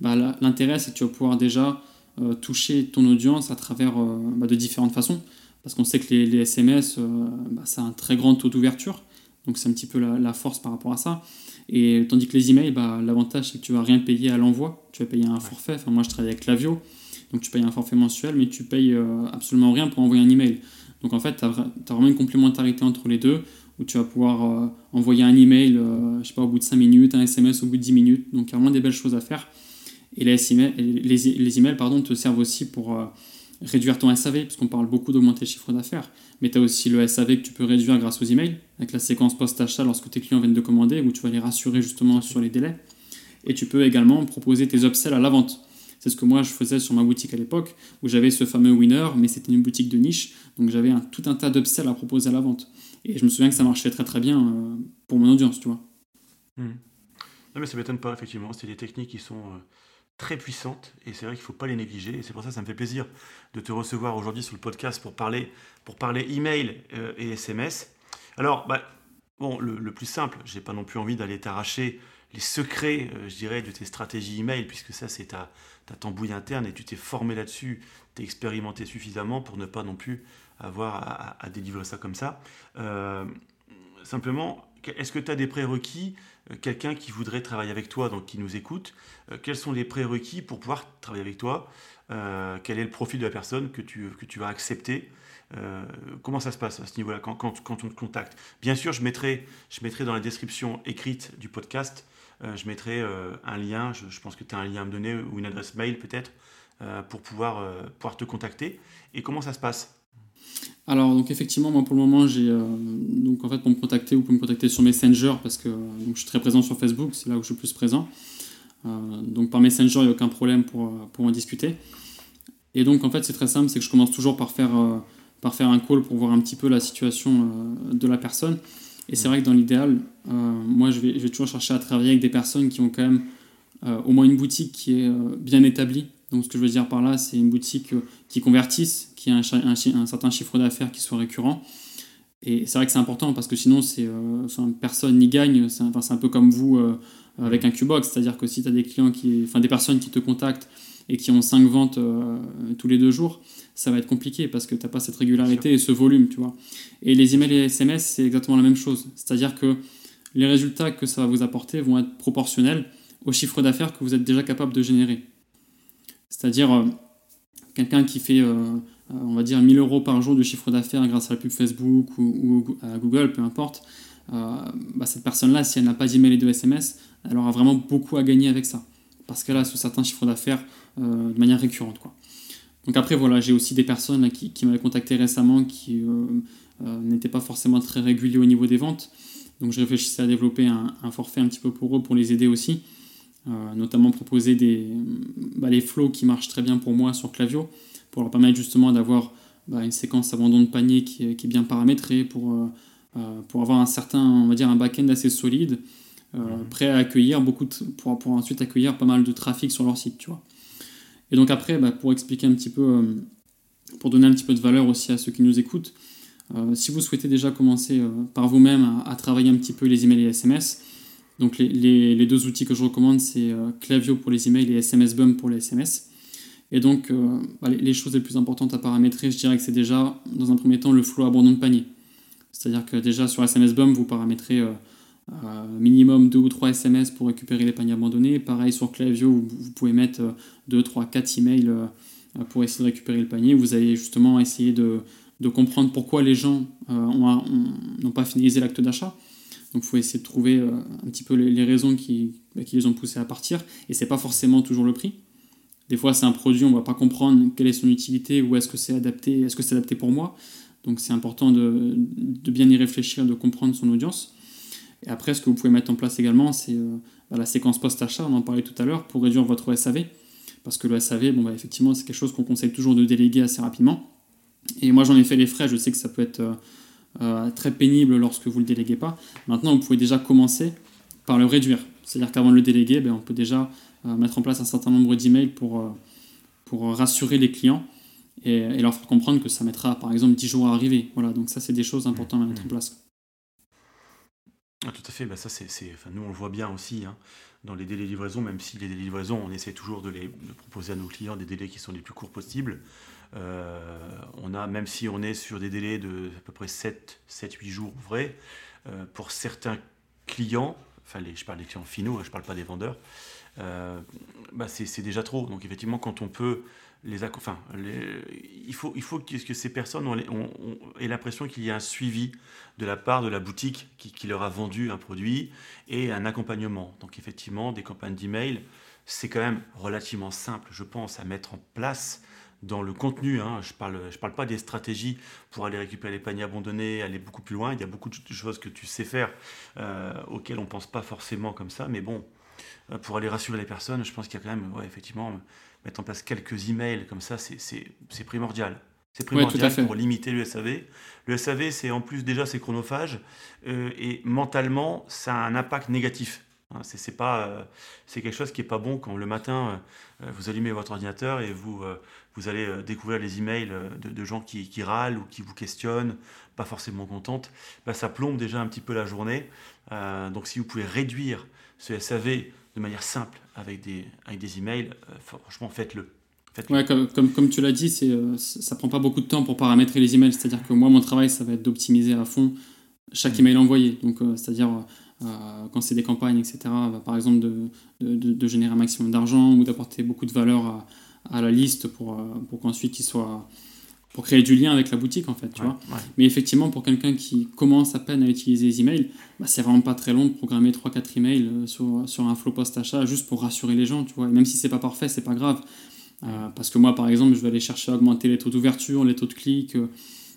bah, l'intérêt c'est que tu vas pouvoir déjà euh, toucher ton audience à travers euh, bah, de différentes façons. Parce qu'on sait que les, SMS, euh, bah, ça a un très grand taux d'ouverture. Donc c'est un petit peu la, force par rapport à ça. Et tandis que les emails, bah, l'avantage c'est que tu vas rien payer à l'envoi, tu vas payer un forfait. Enfin, moi je travaille avec Clavio, donc tu payes un forfait mensuel, mais tu payes absolument rien pour envoyer un email. Donc en fait, tu as, vraiment une complémentarité entre les deux, où tu vas pouvoir envoyer un email, je sais pas, au bout de 5 minutes, un SMS au bout de 10 minutes. Donc il y a vraiment des belles choses à faire. Et les emails, les, emails pardon, te servent aussi pour euh, réduire ton SAV, puisqu'on parle beaucoup d'augmenter le chiffre d'affaires. Mais tu as aussi le SAV que tu peux réduire grâce aux emails, avec la séquence post-achat lorsque tes clients viennent de commander, où tu vas les rassurer justement sur les délais. Et tu peux également proposer tes upsells à la vente. C'est ce que moi je faisais sur ma boutique à l'époque, où j'avais ce fameux winner, mais c'était une boutique de niche, donc j'avais tout un tas d'upsells à proposer à la vente. Et je me souviens que ça marchait très très bien euh, pour mon audience, tu vois. Mmh. Non mais ça m'étonne pas, effectivement. C'est des techniques qui sont euh, très puissantes et c'est vrai qu'il ne faut pas les négliger. Et c'est pour ça que ça me fait plaisir de te recevoir aujourd'hui sur le podcast pour parler, pour parler email euh, et SMS. Alors, bah, bon, le, plus simple, j'ai pas non plus envie d'aller t'arracher les secrets, euh, je dirais, de tes stratégies email, puisque ça, c'est ta, ta tambouille interne et tu t'es formé là-dessus, tu es expérimenté suffisamment pour ne pas non plus avoir à, délivrer ça comme ça. Euh, simplement, est-ce que tu as des prérequis quelqu'un qui voudrait travailler avec toi, donc qui nous écoute, euh, quels sont les prérequis pour pouvoir travailler avec toi euh, Quel est le profil de la personne que tu, que tu vas accepter Comment ça se passe à ce niveau-là quand, on te contacte? Bien sûr, je mettrai, je mettrai dans la description écrite du podcast, je mettrai un lien, je, pense que tu as un lien à me donner ou une adresse mail peut-être, pour pouvoir, pouvoir te contacter. Et comment ça se passe? Alors donc effectivement moi pour le moment j'ai euh, donc en fait pour me contacter vous pouvez me contacter sur Messenger parce que donc, je suis très présent sur Facebook c'est là où je suis le plus présent. Euh, donc par Messenger il n'y a aucun problème pour, en discuter. Et donc en fait c'est très simple c'est que je commence toujours par faire euh, par faire un call pour voir un petit peu la situation de la personne. Et c'est vrai que dans l'idéal moi je vais, je vais toujours chercher à travailler avec des personnes qui ont quand même au moins une boutique qui est bien établie donc ce que je veux dire par là c'est une boutique qui convertisse qui a un, certain chiffre d'affaires qui soit récurrent. Et c'est vrai que c'est important parce que sinon, c'est, euh, personne n'y gagne. C'est un, peu comme vous euh, avec un Qbox, c'est-à-dire que si tu as des clients qui, enfin des personnes qui te contactent et qui ont 5 ventes euh, tous les deux jours, ça va être compliqué parce que tu n'as pas cette régularité et ce volume, tu vois. Et les emails et les SMS, c'est exactement la même chose. C'est-à-dire que les résultats que ça va vous apporter vont être proportionnels au chiffre d'affaires que vous êtes déjà capable de générer. C'est-à-dire quelqu'un qui fait euh, on va dire 1000 euros par jour de chiffre d'affaires grâce à la pub Facebook ou, à Google, peu importe, euh, bah, cette personne-là, si elle n'a pas d'email et de SMS, elle aura vraiment beaucoup à gagner avec ça. Parce qu'elle a ce certain chiffre d'affaires euh, de manière récurrente. Quoi. Donc après, voilà, j'ai aussi des personnes qui, m'avaient contacté récemment qui n'étaient pas forcément très réguliers au niveau des ventes. Donc je réfléchissais à développer un, forfait un petit peu pour eux, pour les aider aussi. Notamment proposer des, bah, les flows qui marchent très bien pour moi sur Clavio pour leur permettre justement d'avoir bah, une séquence abandon de panier qui, est bien paramétrée pour, euh, euh, pour avoir un certain, on va dire, un back-end assez solide, euh, mhm. prêt à accueillir beaucoup pour, pour ensuite accueillir pas mal de trafic sur leur site, tu vois. Et donc après, bah, pour expliquer un petit peu, pour donner un petit peu de valeur aussi à ceux qui nous écoutent, si vous souhaitez déjà commencer par vous-même à, travailler un petit peu les emails et les SMS, donc les, les, deux outils que je recommande, c'est Clavio pour les emails et SMS Bump pour les SMS. Et donc, euh, bah, les, choses les plus importantes à paramétrer, je dirais que c'est déjà, dans un premier temps, le flow abandon de panier. C'est-à-dire que déjà sur SMS Bump, vous paramétrez euh, euh, minimum 2 ou 3 SMS pour récupérer les paniers abandonnés. Pareil sur Clavio, vous, vous pouvez mettre 2, 3, 4 emails pour essayer de récupérer le panier. Vous allez justement essayer de, comprendre pourquoi les gens n'ont pas finalisé l'acte d'achat. Donc il faut essayer de trouver un petit peu les, raisons qui, bah, qui, les ont poussés à partir. Et c'est pas forcément toujours le prix. Des fois, c'est un produit, on ne va pas comprendre quelle est son utilité, ou est-ce que c'est adapté, est-ce que c'est adapté pour moi. Donc c'est important de, bien y réfléchir, de comprendre son audience. Et après, ce que vous pouvez mettre en place également, c'est bah, la séquence post-achat, on en parlait tout à l'heure, pour réduire votre SAV. Parce que le SAV, bon, bah, effectivement, c'est quelque chose qu'on conseille toujours de déléguer assez rapidement. Et moi, j'en ai fait les frais, je sais que ça peut être euh, euh, très pénible lorsque vous ne le déléguez pas. Maintenant, vous pouvez déjà commencer par le réduire. C'est-à-dire qu'avant de le déléguer, ben, on peut déjà euh, mettre en place un certain nombre d'emails pour, pour rassurer les clients et, leur faire comprendre que ça mettra par exemple 10 jours à arriver. Voilà, donc ça, c'est des choses importantes à mettre en place. Ah, tout à fait, bah, ça c'est, nous on le voit bien aussi hein, dans les délais de livraison, même si les délais de livraison, on essaie toujours de proposer à nos clients des délais qui sont les plus courts possibles. Euh, on a, même si on est sur des délais de à peu près 7, 7 8 jours ouvrés, euh, pour certains clients, enfin les, je parle des clients finaux, hein, je ne parle pas des vendeurs, euh, bah c'est déjà trop. Donc effectivement, quand on peut les, enfin, il faut, il faut que, ces personnes aient l'impression qu'il y a un suivi de la part de la boutique qui, qui, leur a vendu un produit et un accompagnement. Donc effectivement, des campagnes d'email, c'est quand même relativement simple, je pense, à mettre en place dans le contenu. Hein. Je ne parle, je parle pas des stratégies pour aller récupérer les paniers abandonnés, aller beaucoup plus loin. Il y a beaucoup de choses que tu sais faire euh, auxquelles on ne pense pas forcément comme ça. Mais bon, euh, pour aller rassurer les personnes, je pense qu'il y a quand même, ouais, effectivement, mettre en place quelques emails comme ça, c'est primordial. C'est primordial pour limiter le SAV. Le SAV, c'est en plus déjà c'est chronophage euh, et mentalement, ça a un impact négatif. Hein, c'est pas, euh, c'est quelque chose qui est pas bon quand le matin euh, vous allumez votre ordinateur et vous vous allez découvrir les emails de, de gens qui, qui, râlent ou qui vous questionnent, pas forcément contentes. Bah, ça plombe déjà un petit peu la journée. donc si vous pouvez réduire ce SAV de manière simple avec des, avec des emails, euh, franchement, faites-le. ouais, comme, comme, comme, tu l'as dit, c'est, euh, ça prend pas beaucoup de temps pour paramétrer les emails. C'est-à-dire que moi, mon travail, ça va être d'optimiser à fond chaque mm. email envoyé. Donc, euh, c'est-à-dire quand c'est des campagnes, etc., bah, par exemple, de, de, de, générer un maximum d'argent ou d'apporter beaucoup de valeur à, à la liste pour, pour qu'ensuite il soit pour créer du lien avec la boutique en fait, tu vois. Mais effectivement, pour quelqu'un qui commence à peine à utiliser les emails, bah, c'est vraiment pas très long de programmer 3-4 emails euh, sur, sur un flow post-achat juste pour rassurer les gens, tu vois. Et même si c'est pas parfait, c'est pas grave. Euh, parce que moi, par exemple, je vais aller chercher à augmenter les taux d'ouverture, les taux de clics, euh,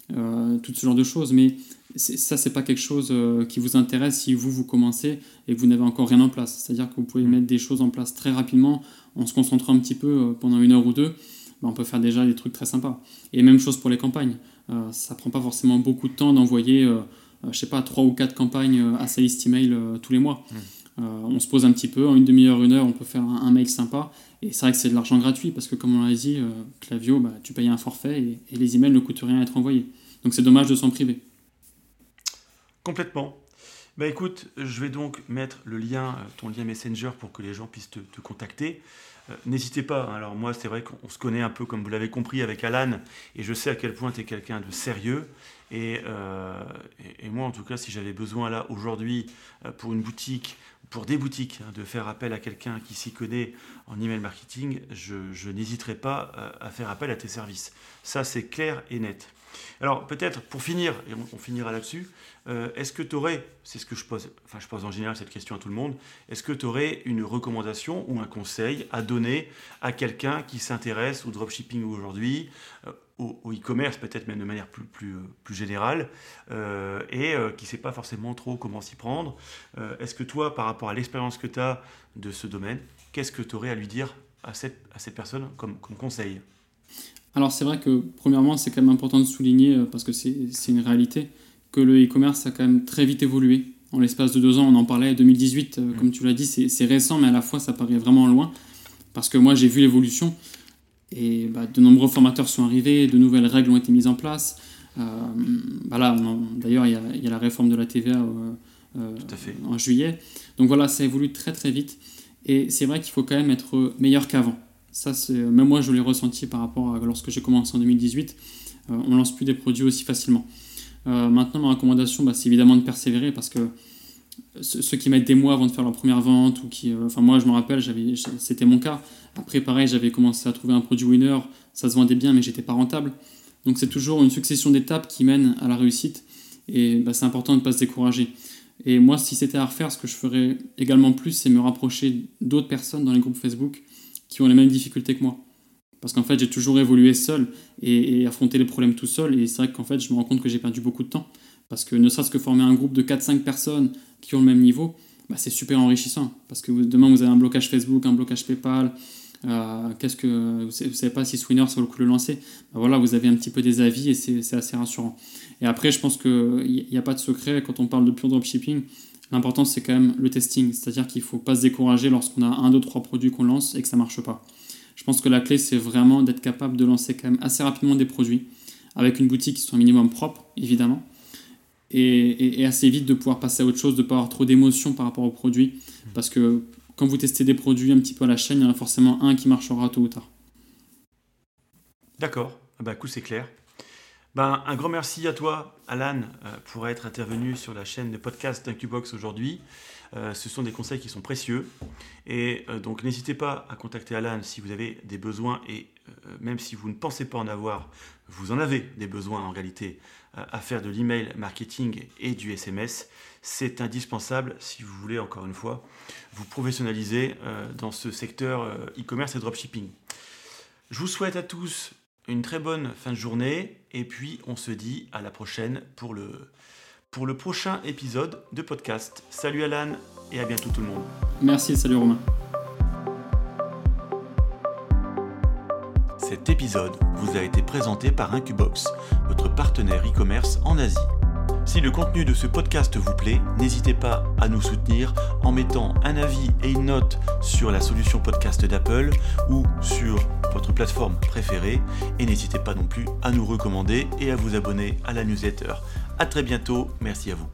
tout ce genre de choses. Mais ça, c'est pas quelque chose qui vous intéresse si vous, vous commencez et que vous n'avez encore rien en place. C'est-à-dire que vous pouvez mettre des choses en place très rapidement en se concentrant un petit peu pendant une heure ou deux bah, on peut faire déjà des trucs très sympas. Et même chose pour les campagnes. Euh, ça prend pas forcément beaucoup de temps d'envoyer, euh, euh, je sais pas, trois ou quatre campagnes à sa liste email tous les mois. Mmh. On se pose un petit peu, en une demi-heure, une heure, on peut faire un, mail sympa. Et c'est vrai que c'est de l'argent gratuit parce que, comme on l'a dit, Clavio, bah, tu payes un forfait et, les emails ne coûtent rien à être envoyés. Donc c'est dommage de s'en priver. Complètement. Bah écoute, je vais donc mettre le lien, euh, ton lien Messenger pour que les gens puissent te, contacter. Euh, n'hésitez pas, hein. alors moi c'est vrai qu'on se connaît un peu comme vous l'avez compris avec Alan, et je sais à quel point tu es quelqu'un de sérieux. Euh, et, et, moi en tout cas, si j'avais besoin là aujourd'hui pour une boutique, pour des boutiques, hein, de faire appel à quelqu'un qui s'y connaît en email marketing, je, je n'hésiterai pas à faire appel à tes services. Ça c'est clair et net. Alors peut-être pour finir, et on, finira là-dessus, euh, est-ce que tu aurais, c'est ce que je pose, enfin je pose en général cette question à tout le monde, est-ce que tu aurais une recommandation ou un conseil à donner à quelqu'un qui s'intéresse au dropshipping aujourd'hui, euh, au, e-commerce peut-être même de manière plus, euh, générale, et qui ne sait pas forcément trop comment s'y prendre Est-ce que toi, par rapport à l'expérience que tu as de ce domaine, qu'est-ce que tu aurais à lui dire à cette, personne comme conseil? Alors c'est vrai que premièrement c'est quand même important de souligner, euh, parce que c'est une réalité, que le e-commerce a quand même très vite évolué. En l'espace de deux ans, on en parlait, 2018, euh, comme tu l'as dit, c'est récent, mais à la fois ça paraît vraiment loin, parce que moi j'ai vu l'évolution, et bah, de nombreux formateurs sont arrivés, de nouvelles règles ont été mises en place. Euh, bah D'ailleurs, il y, a la réforme de la TVA en juillet. Donc voilà, ça évolue très très vite. Et c'est vrai qu'il faut quand même être meilleur qu'avant. Ça, c'est, même moi, je l'ai ressenti par rapport à lorsque j'ai commencé en 2018. On euh, on lance plus des produits aussi facilement. Euh, maintenant, ma recommandation, bah, c'est évidemment de persévérer parce que ceux qui mettent des mois avant de faire leur première vente ou qui, euh, enfin moi, je me rappelle, j'avais, c'était mon cas. Après, pareil, j'avais commencé à trouver un produit winner, ça se vendait bien, mais j'étais pas rentable. Donc c'est toujours une succession d'étapes qui mènent à la réussite et bah, c'est important de ne pas se décourager. Et moi, si c'était à refaire, ce que je ferais également plus, c'est me rapprocher d'autres personnes dans les groupes Facebook qui ont les mêmes difficultés que moi. Parce qu'en fait, j'ai toujours évolué seul et, affronté les problèmes tout seul. Et c'est vrai qu'en fait, je me rends compte que j'ai perdu beaucoup de temps. Parce que ne serait-ce que former un groupe de 4-5 personnes qui ont le même niveau, bah, c'est super enrichissant. Parce que demain, vous avez un blocage Facebook, un blocage PayPal. Euh, qu'est-ce que vous savez pas si Swinner ça vaut le coup de le lancer bah, voilà vous avez un petit peu des avis et c'est assez rassurant et après je pense qu'il n'y a pas de secret quand on parle de pure dropshipping l'important c'est quand même le testing c'est à dire qu'il ne faut pas se décourager lorsqu'on a un deux trois produits qu'on lance et que ça ne marche pas je pense que la clé c'est vraiment d'être capable de lancer quand même assez rapidement des produits avec une boutique qui soit un minimum propre évidemment et, assez vite de pouvoir passer à autre chose, de ne pas avoir trop d'émotions par rapport au produit. Mmh. Parce que quand vous testez des produits un petit peu à la chaîne, il y en a forcément un qui marchera tôt ou tard. D'accord, ah bah, coup c'est clair. Ben, un grand merci à toi, Alan, euh, pour être intervenu sur la chaîne de podcast d'Incubox aujourd'hui. Euh, ce sont des conseils qui sont précieux. Et euh, donc n'hésitez pas à contacter Alan si vous avez des besoins et même si vous ne pensez pas en avoir, vous en avez des besoins en réalité à faire de l'email marketing et du SMS. C'est indispensable si vous voulez, encore une fois, vous professionnaliser dans ce secteur e-commerce et dropshipping. Je vous souhaite à tous une très bonne fin de journée et puis on se dit à la prochaine pour le, pour le prochain épisode de podcast. Salut Alan et à bientôt tout le monde. Merci, salut Romain. Cet épisode vous a été présenté par Incubox, votre partenaire e-commerce en Asie. Si le contenu de ce podcast vous plaît, n'hésitez pas à nous soutenir en mettant un avis et une note sur la solution podcast d'Apple ou sur votre plateforme préférée. Et n'hésitez pas non plus à nous recommander et à vous abonner à la newsletter. A très bientôt, merci à vous.